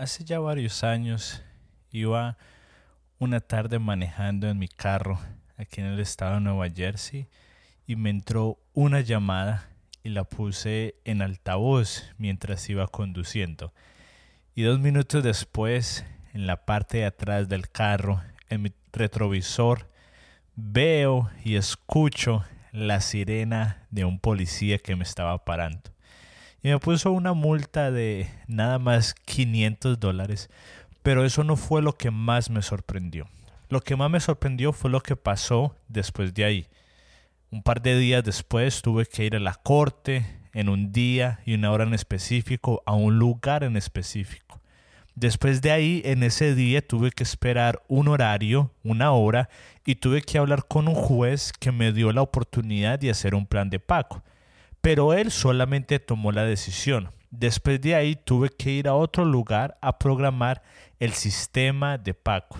Hace ya varios años iba una tarde manejando en mi carro aquí en el estado de Nueva Jersey y me entró una llamada y la puse en altavoz mientras iba conduciendo. Y dos minutos después, en la parte de atrás del carro, en mi retrovisor, veo y escucho la sirena de un policía que me estaba parando y me puso una multa de nada más 500 dólares. Pero eso no fue lo que más me sorprendió. Lo que más me sorprendió fue lo que pasó después de ahí. Un par de días después tuve que ir a la corte en un día y una hora en específico a un lugar en específico. Después de ahí, en ese día tuve que esperar un horario, una hora, y tuve que hablar con un juez que me dio la oportunidad de hacer un plan de pago pero él solamente tomó la decisión. Después de ahí tuve que ir a otro lugar a programar el sistema de pago.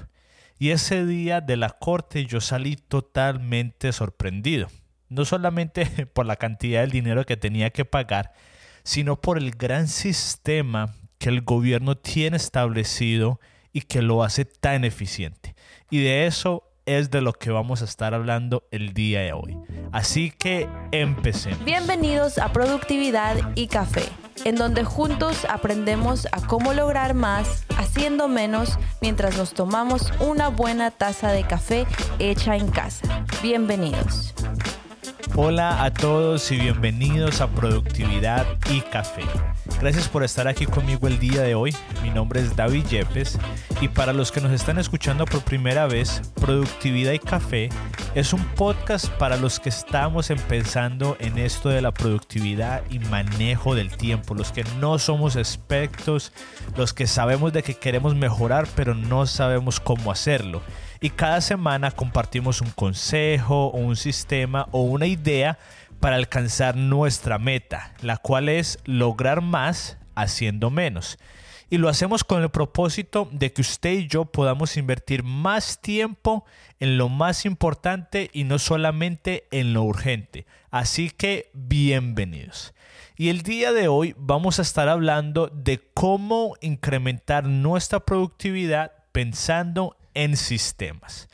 Y ese día de la corte yo salí totalmente sorprendido. No solamente por la cantidad de dinero que tenía que pagar, sino por el gran sistema que el gobierno tiene establecido y que lo hace tan eficiente. Y de eso es de lo que vamos a estar hablando el día de hoy. Así que empecemos. Bienvenidos a Productividad y Café, en donde juntos aprendemos a cómo lograr más haciendo menos mientras nos tomamos una buena taza de café hecha en casa. Bienvenidos. Hola a todos y bienvenidos a Productividad y Café. Gracias por estar aquí conmigo el día de hoy. Mi nombre es David Yepes y para los que nos están escuchando por primera vez, Productividad y Café es un podcast para los que estamos empezando en esto de la productividad y manejo del tiempo, los que no somos expertos, los que sabemos de que queremos mejorar pero no sabemos cómo hacerlo. Y cada semana compartimos un consejo o un sistema o una idea para alcanzar nuestra meta, la cual es lograr más haciendo menos. Y lo hacemos con el propósito de que usted y yo podamos invertir más tiempo en lo más importante y no solamente en lo urgente. Así que bienvenidos. Y el día de hoy vamos a estar hablando de cómo incrementar nuestra productividad pensando en sistemas.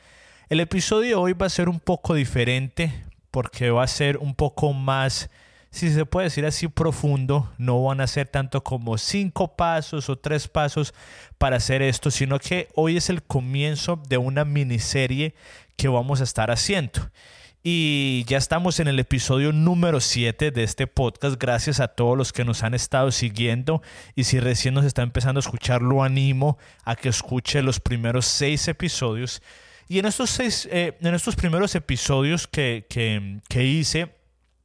El episodio de hoy va a ser un poco diferente porque va a ser un poco más, si se puede decir así, profundo. No van a ser tanto como cinco pasos o tres pasos para hacer esto, sino que hoy es el comienzo de una miniserie que vamos a estar haciendo. Y ya estamos en el episodio número 7 de este podcast. Gracias a todos los que nos han estado siguiendo. Y si recién nos está empezando a escuchar, lo animo a que escuche los primeros seis episodios y en estos, seis, eh, en estos primeros episodios que, que, hice,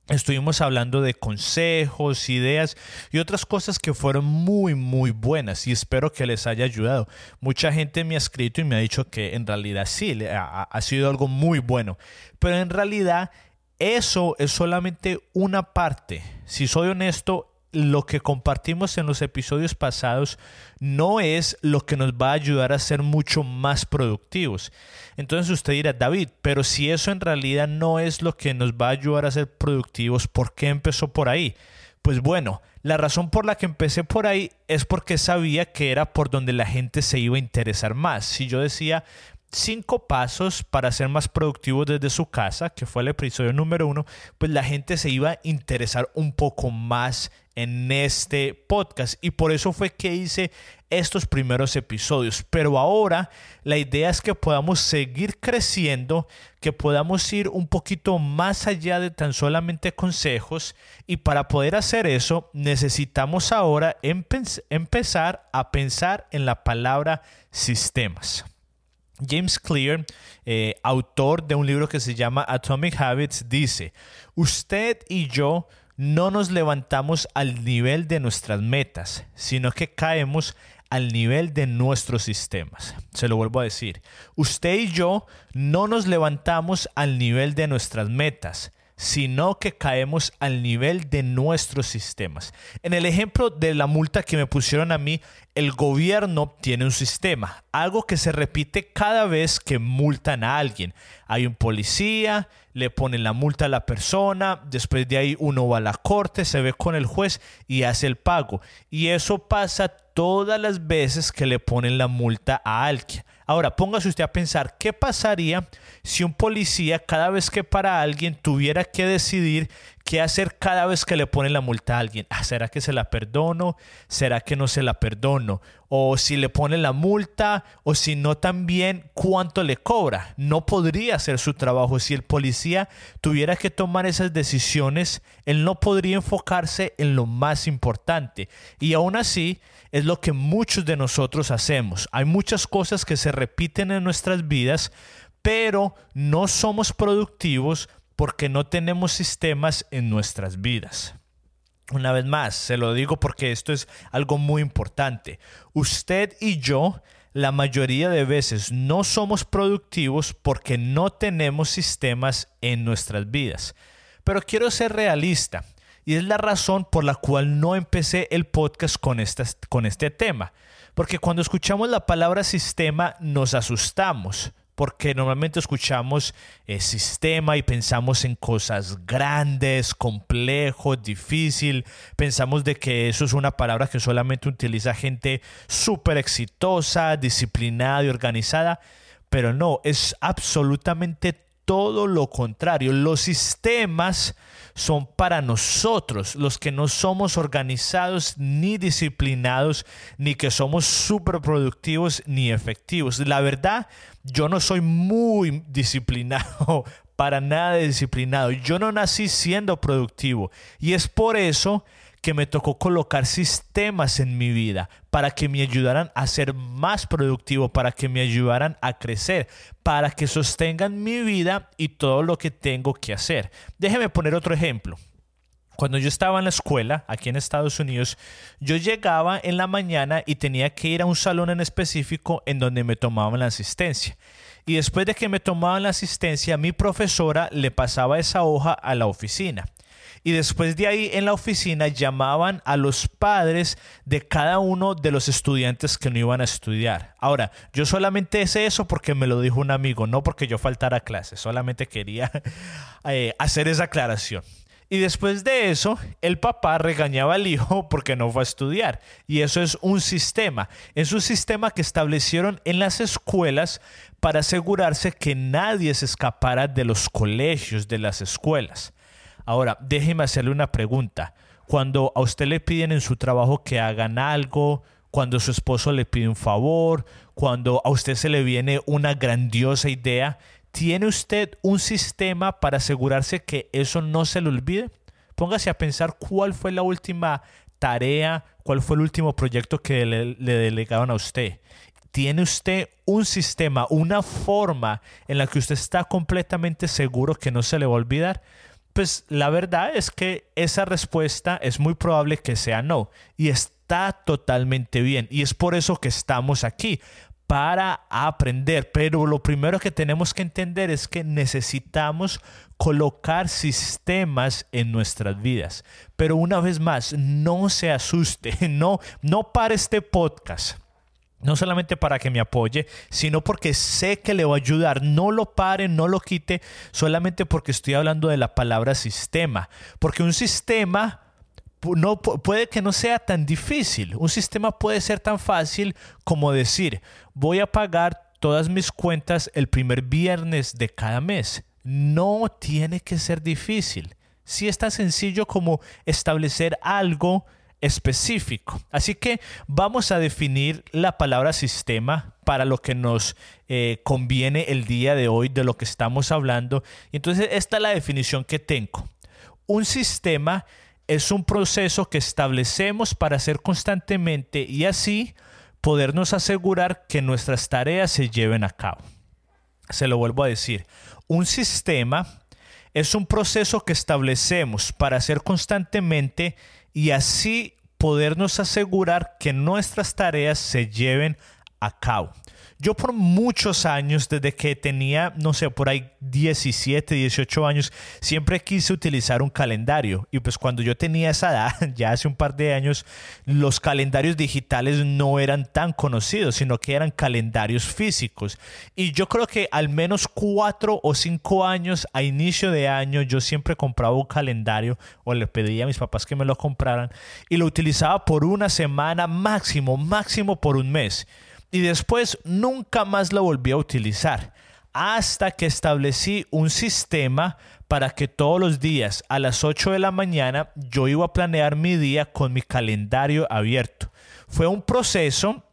Estuvimos hablando de consejos, ideas y otras cosas que fueron muy, muy buenas y espero que les haya ayudado. Mucha gente me ha escrito y me ha dicho que en realidad sí, ha, ha sido algo muy bueno, pero en realidad eso es solamente una parte. Si soy honesto, lo que compartimos en los episodios pasados no es lo que nos va a ayudar a ser mucho más productivos. Entonces usted dirá, David, pero si eso en realidad no es lo que nos va a ayudar a ser productivos, ¿por qué empezó por ahí? Pues bueno, la razón por la que empecé por ahí es porque sabía que era por donde la gente se iba a interesar más. Si yo decía, cinco pasos para ser más productivos desde su casa, que fue el episodio número uno, pues la gente se iba a interesar un poco más en este podcast y por eso fue que hice estos primeros episodios. Pero ahora la idea es que podamos seguir creciendo, que podamos ir un poquito más allá de tan solamente consejos y para poder hacer eso necesitamos ahora empezar a pensar en la palabra sistemas. James Clear, eh, autor de un libro que se llama Atomic Habits, dice, usted y yo no nos levantamos al nivel de nuestras metas, sino que caemos al nivel de nuestros sistemas. Se lo vuelvo a decir, usted y yo no nos levantamos al nivel de nuestras metas, sino que caemos al nivel de nuestros sistemas. En el ejemplo de la multa que me pusieron a mí, el gobierno tiene un sistema, algo que se repite cada vez que multan a alguien. Hay un policía, le ponen la multa a la persona, después de ahí uno va a la corte, se ve con el juez y hace el pago. Y eso pasa todas las veces que le ponen la multa a alguien. Ahora, póngase usted a pensar, ¿qué pasaría si un policía cada vez que para alguien tuviera que decidir qué hacer cada vez que le ponen la multa a alguien? Ah, ¿Será que se la perdono? ¿Será que no se la perdono? O si le ponen la multa, o si no también, ¿cuánto le cobra? No podría hacer su trabajo. Si el policía tuviera que tomar esas decisiones, él no podría enfocarse en lo más importante. Y aún así, es lo que muchos de nosotros hacemos. Hay muchas cosas que se repiten en nuestras vidas, pero no somos productivos porque no tenemos sistemas en nuestras vidas. Una vez más, se lo digo porque esto es algo muy importante. Usted y yo la mayoría de veces no somos productivos porque no tenemos sistemas en nuestras vidas. Pero quiero ser realista. Y es la razón por la cual no empecé el podcast con, con este tema. Porque cuando escuchamos la palabra sistema nos asustamos. Porque normalmente escuchamos eh, sistema y pensamos en cosas grandes, complejo, difícil. Pensamos de que eso es una palabra que solamente utiliza gente súper exitosa, disciplinada y organizada. Pero no, es absolutamente todo lo contrario. Los sistemas son para nosotros, los que no somos organizados ni disciplinados, ni que somos súper productivos ni efectivos. La verdad, yo no soy muy disciplinado, para nada disciplinado. Yo no nací siendo productivo y es por eso me tocó colocar sistemas en mi vida para que me ayudaran a ser más productivo, para que me ayudaran a crecer, para que sostengan mi vida y todo lo que tengo que hacer. Déjeme poner otro ejemplo. Cuando yo estaba en la escuela, aquí en Estados Unidos, yo llegaba en la mañana y tenía que ir a un salón en específico en donde me tomaban la asistencia. Y después de que me tomaban la asistencia, mi profesora le pasaba esa hoja a la oficina. Y después de ahí en la oficina llamaban a los padres de cada uno de los estudiantes que no iban a estudiar. Ahora, yo solamente sé eso porque me lo dijo un amigo, no porque yo faltara a clase, solamente quería eh, hacer esa aclaración. Y después de eso, el papá regañaba al hijo porque no fue a estudiar. Y eso es un sistema. Es un sistema que establecieron en las escuelas para asegurarse que nadie se escapara de los colegios, de las escuelas. Ahora, déjeme hacerle una pregunta. Cuando a usted le piden en su trabajo que hagan algo, cuando su esposo le pide un favor, cuando a usted se le viene una grandiosa idea, ¿tiene usted un sistema para asegurarse que eso no se le olvide? Póngase a pensar cuál fue la última tarea, cuál fue el último proyecto que le, le delegaron a usted. ¿Tiene usted un sistema, una forma en la que usted está completamente seguro que no se le va a olvidar? Pues la verdad es que esa respuesta es muy probable que sea no y está totalmente bien y es por eso que estamos aquí para aprender, pero lo primero que tenemos que entender es que necesitamos colocar sistemas en nuestras vidas. Pero una vez más, no se asuste, no no para este podcast no solamente para que me apoye, sino porque sé que le va a ayudar. No lo pare, no lo quite, solamente porque estoy hablando de la palabra sistema. Porque un sistema no, puede que no sea tan difícil. Un sistema puede ser tan fácil como decir, voy a pagar todas mis cuentas el primer viernes de cada mes. No tiene que ser difícil. Si es tan sencillo como establecer algo específico. Así que vamos a definir la palabra sistema para lo que nos eh, conviene el día de hoy de lo que estamos hablando. Entonces esta es la definición que tengo. Un sistema es un proceso que establecemos para hacer constantemente y así podernos asegurar que nuestras tareas se lleven a cabo. Se lo vuelvo a decir. Un sistema es un proceso que establecemos para hacer constantemente y así podernos asegurar que nuestras tareas se lleven a cabo. Yo por muchos años, desde que tenía, no sé, por ahí 17, 18 años, siempre quise utilizar un calendario. Y pues cuando yo tenía esa edad, ya hace un par de años, los calendarios digitales no eran tan conocidos, sino que eran calendarios físicos. Y yo creo que al menos cuatro o cinco años a inicio de año, yo siempre compraba un calendario o le pedía a mis papás que me lo compraran y lo utilizaba por una semana máximo, máximo por un mes y después nunca más lo volví a utilizar hasta que establecí un sistema para que todos los días a las 8 de la mañana yo iba a planear mi día con mi calendario abierto. Fue un proceso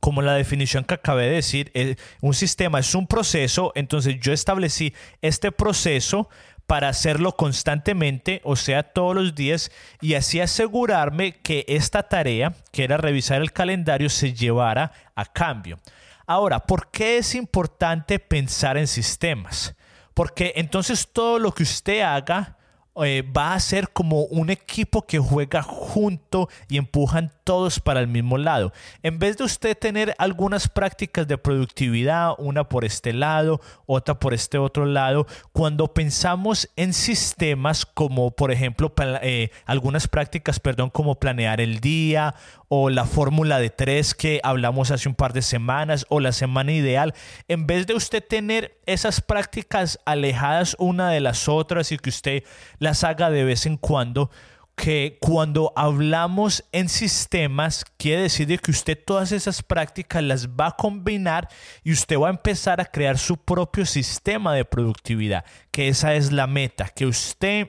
como la definición que acabé de decir, eh, un sistema es un proceso, entonces yo establecí este proceso para hacerlo constantemente, o sea, todos los días, y así asegurarme que esta tarea, que era revisar el calendario, se llevara a cambio. Ahora, ¿por qué es importante pensar en sistemas? Porque entonces todo lo que usted haga eh, va a ser como un equipo que juega junto y empujan todos para el mismo lado. En vez de usted tener algunas prácticas de productividad, una por este lado, otra por este otro lado, cuando pensamos en sistemas como por ejemplo eh, algunas prácticas, perdón, como planear el día o la fórmula de tres que hablamos hace un par de semanas o la semana ideal, en vez de usted tener esas prácticas alejadas una de las otras y que usted las haga de vez en cuando, que cuando hablamos en sistemas, quiere decir que usted todas esas prácticas las va a combinar y usted va a empezar a crear su propio sistema de productividad, que esa es la meta, que usted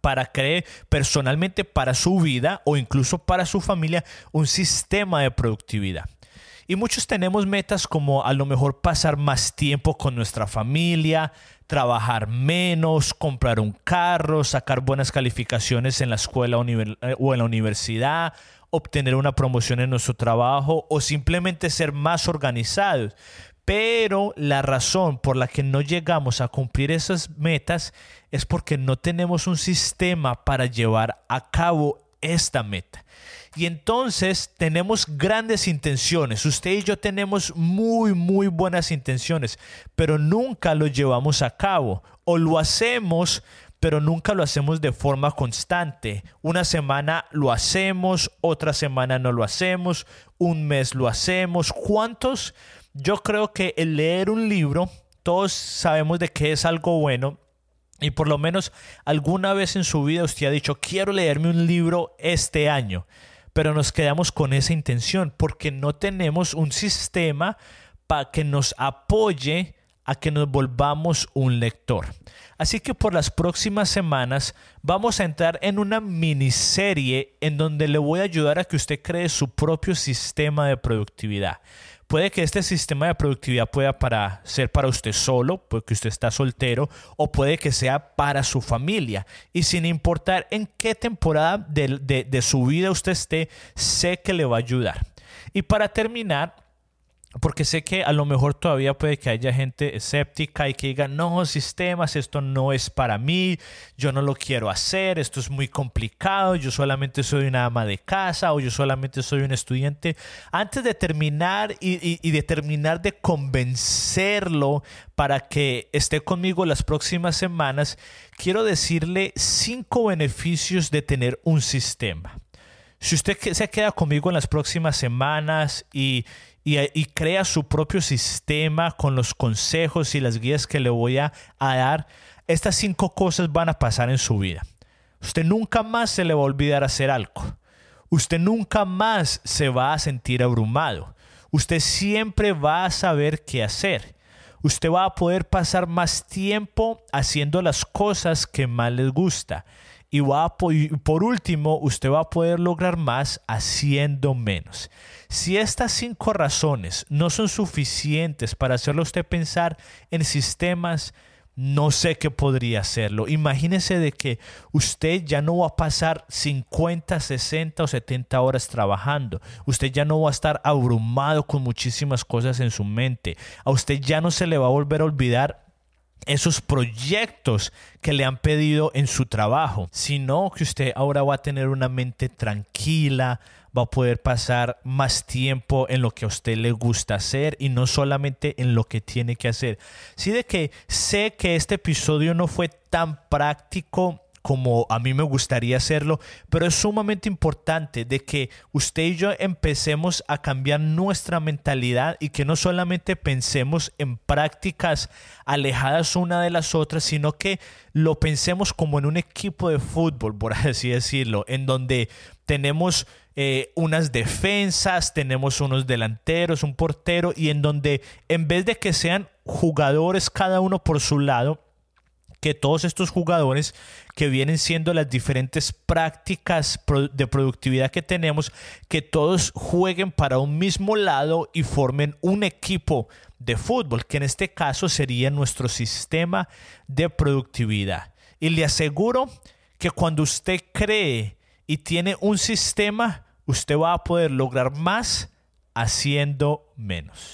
para crear personalmente para su vida o incluso para su familia un sistema de productividad. Y muchos tenemos metas como a lo mejor pasar más tiempo con nuestra familia, trabajar menos, comprar un carro, sacar buenas calificaciones en la escuela eh, o en la universidad, obtener una promoción en nuestro trabajo o simplemente ser más organizados. Pero la razón por la que no llegamos a cumplir esas metas es porque no tenemos un sistema para llevar a cabo esta meta. Y entonces tenemos grandes intenciones. Usted y yo tenemos muy, muy buenas intenciones, pero nunca lo llevamos a cabo. O lo hacemos, pero nunca lo hacemos de forma constante. Una semana lo hacemos, otra semana no lo hacemos, un mes lo hacemos. ¿Cuántos? Yo creo que el leer un libro, todos sabemos de que es algo bueno, y por lo menos alguna vez en su vida usted ha dicho, quiero leerme un libro este año pero nos quedamos con esa intención porque no tenemos un sistema para que nos apoye a que nos volvamos un lector. Así que por las próximas semanas vamos a entrar en una miniserie en donde le voy a ayudar a que usted cree su propio sistema de productividad. Puede que este sistema de productividad pueda para, ser para usted solo, porque usted está soltero, o puede que sea para su familia. Y sin importar en qué temporada de, de su vida usted esté, sé que le va a ayudar. Y para terminar, porque sé que a lo mejor todavía puede que haya gente escéptica y que diga, no, sistemas, esto no es para mí, yo no lo quiero hacer, esto es muy complicado, yo solamente soy una ama de casa o yo solamente soy un estudiante. Antes de terminar y, y de terminar de convencerlo para que esté conmigo las próximas semanas, quiero decirle cinco beneficios de tener un sistema. Si usted se queda conmigo en las próximas semanas y, y, crea su propio sistema con los consejos y las guías que le voy a, dar, estas cinco cosas van a pasar en su vida. Usted nunca más se le va a olvidar hacer algo. Usted nunca más se va a sentir abrumado. Usted siempre va a saber qué hacer. Usted va a poder pasar más tiempo haciendo las cosas que más les gusta. Y, va por último, usted va a poder lograr más haciendo menos. Si estas cinco razones no son suficientes para hacerlo usted pensar en sistemas, no sé qué podría hacerlo. Imagínese de que usted ya no va a pasar 50, 60 o 70 horas trabajando. Usted ya no va a estar abrumado con muchísimas cosas en su mente. A usted ya no se le va a volver a olvidar esos proyectos que le han pedido en su trabajo, sino que usted ahora va a tener una mente tranquila, va a poder pasar más tiempo en lo que a usted le gusta hacer y no solamente en lo que tiene que hacer. Sí de que sé que este episodio no fue tan práctico como a mí me gustaría hacerlo, pero es sumamente importante de que usted y yo empecemos a cambiar nuestra mentalidad y que no solamente pensemos en prácticas alejadas una de las otras, sino que lo pensemos como en un equipo de fútbol, por así decirlo, en donde tenemos eh, unas defensas, tenemos unos delanteros, un portero, y en donde en vez de que sean jugadores cada uno por su lado, que todos estos jugadores que vienen siendo las diferentes prácticas de productividad que tenemos, que todos jueguen para un mismo lado y formen un equipo de fútbol, que en este caso sería nuestro sistema de productividad. Y le aseguro que cuando usted cree y tiene un sistema, usted va a poder lograr más haciendo menos.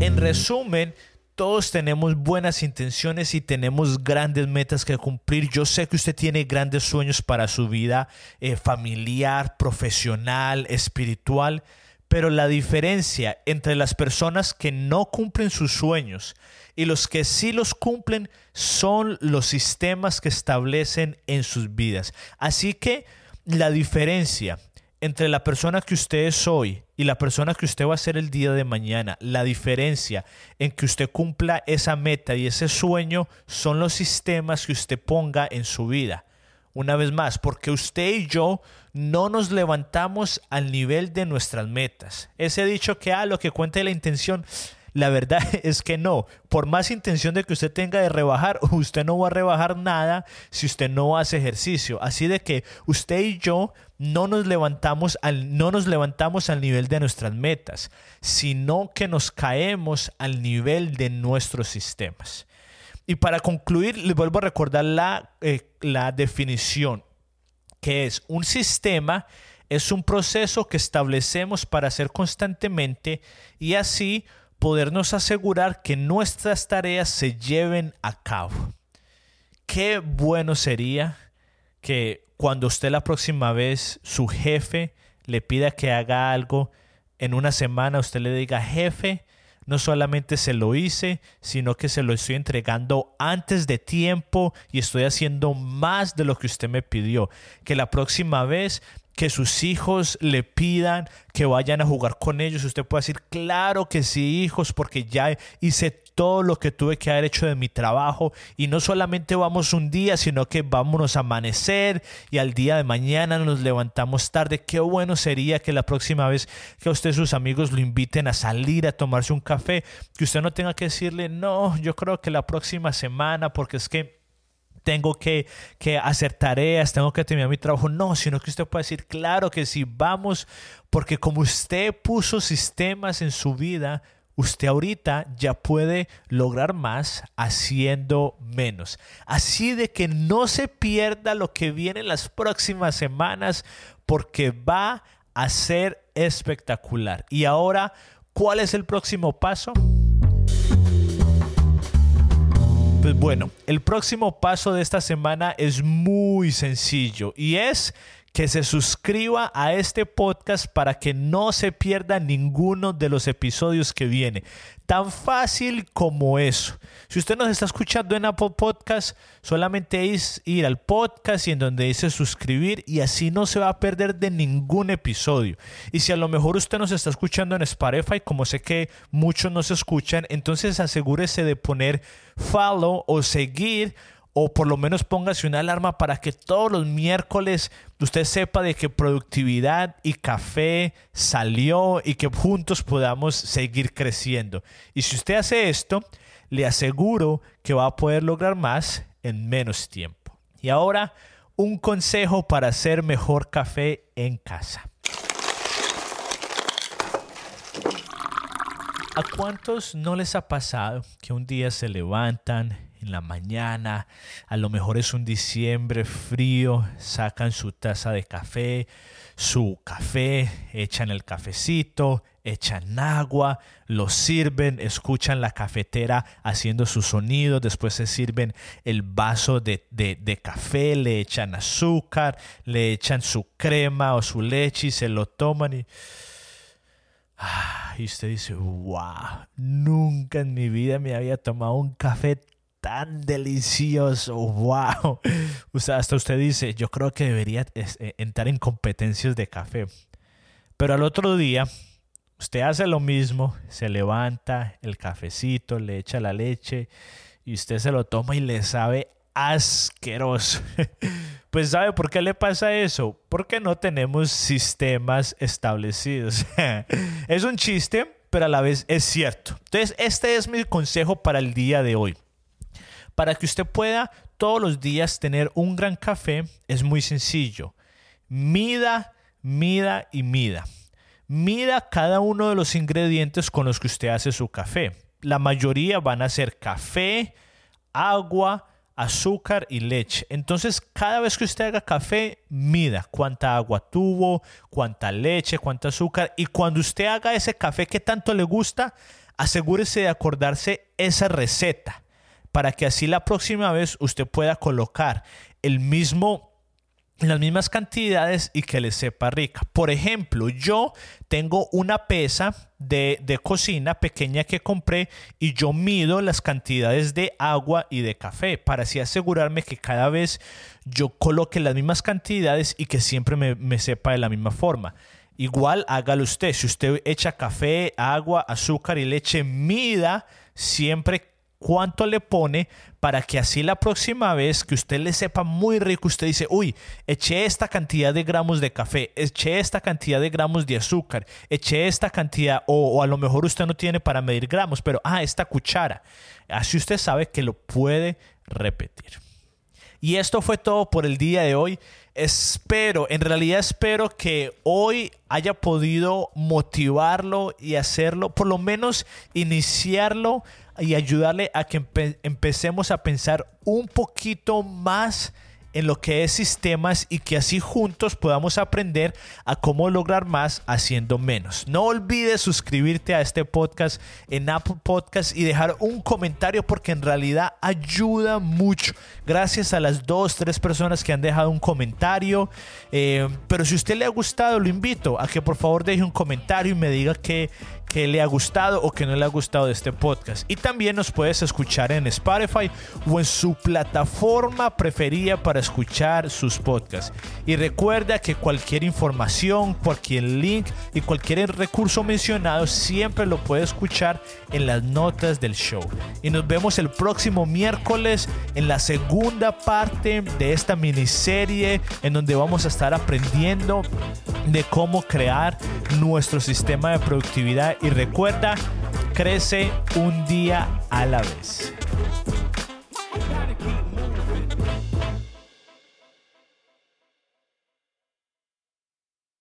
En resumen, todos tenemos buenas intenciones y tenemos grandes metas que cumplir. Yo sé que usted tiene grandes sueños para su vida eh, familiar, profesional, espiritual, pero la diferencia entre las personas que no cumplen sus sueños y los que sí los cumplen son los sistemas que establecen en sus vidas. Así que la diferencia entre la persona que usted es hoy y la persona que usted va a ser el día de mañana, la diferencia en que usted cumpla esa meta y ese sueño son los sistemas que usted ponga en su vida. Una vez más, porque usted y yo no nos levantamos al nivel de nuestras metas. Ese dicho que, ah, lo que cuenta la intención, la verdad es que no. Por más intención de que usted tenga de rebajar, usted no va a rebajar nada si usted no hace ejercicio. Así de que usted y yo no nos levantamos al, no nos levantamos al nivel de nuestras metas, sino que nos caemos al nivel de nuestros sistemas. Y para concluir, les vuelvo a recordar la, eh, la definición, que es un sistema es un proceso que establecemos para hacer constantemente y así podernos asegurar que nuestras tareas se lleven a cabo. Qué bueno sería que cuando usted la próxima vez su jefe le pida que haga algo, en una semana usted le diga, jefe, no solamente se lo hice, sino que se lo estoy entregando antes de tiempo y estoy haciendo más de lo que usted me pidió. Que la próxima vez que sus hijos le pidan que vayan a jugar con ellos, usted puede decir, claro que sí, hijos, porque ya hice todo lo que tuve que haber hecho de mi trabajo y no solamente vamos un día, sino que vámonos a amanecer y al día de mañana nos levantamos tarde. Qué bueno sería que la próxima vez que a usted sus amigos lo inviten a salir a tomarse un café, que usted no tenga que decirle, no, yo creo que la próxima semana, porque es que tengo que, hacer tareas, tengo que terminar mi trabajo. No, sino que usted puede decir, claro que sí, vamos, porque como usted puso sistemas en su vida, usted ahorita ya puede lograr más haciendo menos. Así de que no se pierda lo que viene en las próximas semanas, porque va a ser espectacular. Y ahora, ¿cuál es el próximo paso? Pues bueno, el próximo paso de esta semana es muy sencillo y es que se suscriba a este podcast para que no se pierda ninguno de los episodios que viene. Tan fácil como eso. Si usted nos está escuchando en Apple Podcast, solamente es ir al podcast y en donde dice suscribir y así no se va a perder de ningún episodio. Y si a lo mejor usted nos está escuchando en Spotify, como sé que muchos nos escuchan, entonces asegúrese de poner follow o seguir o por lo menos póngase una alarma para que todos los miércoles usted sepa de que productividad y café salió y que juntos podamos seguir creciendo. Y si usted hace esto, le aseguro que va a poder lograr más en menos tiempo. Y ahora, un consejo para hacer mejor café en casa. ¿A cuántos no les ha pasado que un día se levantan en la mañana, a lo mejor es un diciembre frío, sacan su taza de café, su café, echan el cafecito, echan agua, lo sirven, escuchan la cafetera haciendo su sonido, después se sirven el vaso de, café, le echan azúcar, le echan su crema o su leche y se lo toman y... Ah, y usted dice, wow, nunca en mi vida me había tomado un café tan delicioso, wow. O sea, hasta usted dice, yo creo que debería eh, entrar en competencias de café. Pero al otro día, usted hace lo mismo, se levanta el cafecito, le echa la leche y usted se lo toma y le sabe asqueroso. Pues ¿sabe por qué le pasa eso? Porque no tenemos sistemas establecidos. es un chiste, pero a la vez es cierto. Entonces, este es mi consejo para el día de hoy. Para que usted pueda todos los días tener un gran café, es muy sencillo. Mida, mida y mida. Mida cada uno de los ingredientes con los que usted hace su café. La mayoría van a ser café, agua, azúcar y leche. Entonces, cada vez que usted haga café, mida cuánta agua tuvo, cuánta leche, cuánta azúcar. Y cuando usted haga ese café que tanto le gusta, asegúrese de acordarse esa receta para que así la próxima vez usted pueda colocar el mismo las mismas cantidades y que le sepa rica. Por ejemplo, yo tengo una pesa de, de, cocina pequeña que compré y yo mido las cantidades de agua y de café para así asegurarme que cada vez yo coloque las mismas cantidades y que siempre me, me sepa de la misma forma. Igual hágalo usted. Si usted echa café, agua, azúcar y leche, mida siempre cuánto le pone para que así la próxima vez que usted le sepa muy rico, usted dice, uy, eché esta cantidad de gramos de café, eché esta cantidad de gramos de azúcar, eché esta cantidad, o, a lo mejor usted no tiene para medir gramos, pero, ah, esta cuchara. Así usted sabe que lo puede repetir. Y esto fue todo por el día de hoy. Espero, en realidad espero que hoy haya podido motivarlo y hacerlo, por lo menos iniciarlo y ayudarle a que empecemos a pensar un poquito más en lo que es sistemas y que así juntos podamos aprender a cómo lograr más haciendo menos. No olvides suscribirte a este podcast en Apple Podcast y dejar un comentario porque en realidad ayuda mucho. Gracias a las dos, tres personas que han dejado un comentario. Eh, pero si usted le ha gustado, lo invito a que por favor deje un comentario y me diga que que le ha gustado o que no le ha gustado de este podcast. Y también nos puedes escuchar en Spotify o en su plataforma preferida para escuchar sus podcasts. Y recuerda que cualquier información, cualquier link y cualquier recurso mencionado siempre lo puedes escuchar en las notas del show. Y nos vemos el próximo miércoles en la segunda parte de esta miniserie en donde vamos a estar aprendiendo de cómo crear nuestro sistema de productividad y recuerda, crece un día a la vez.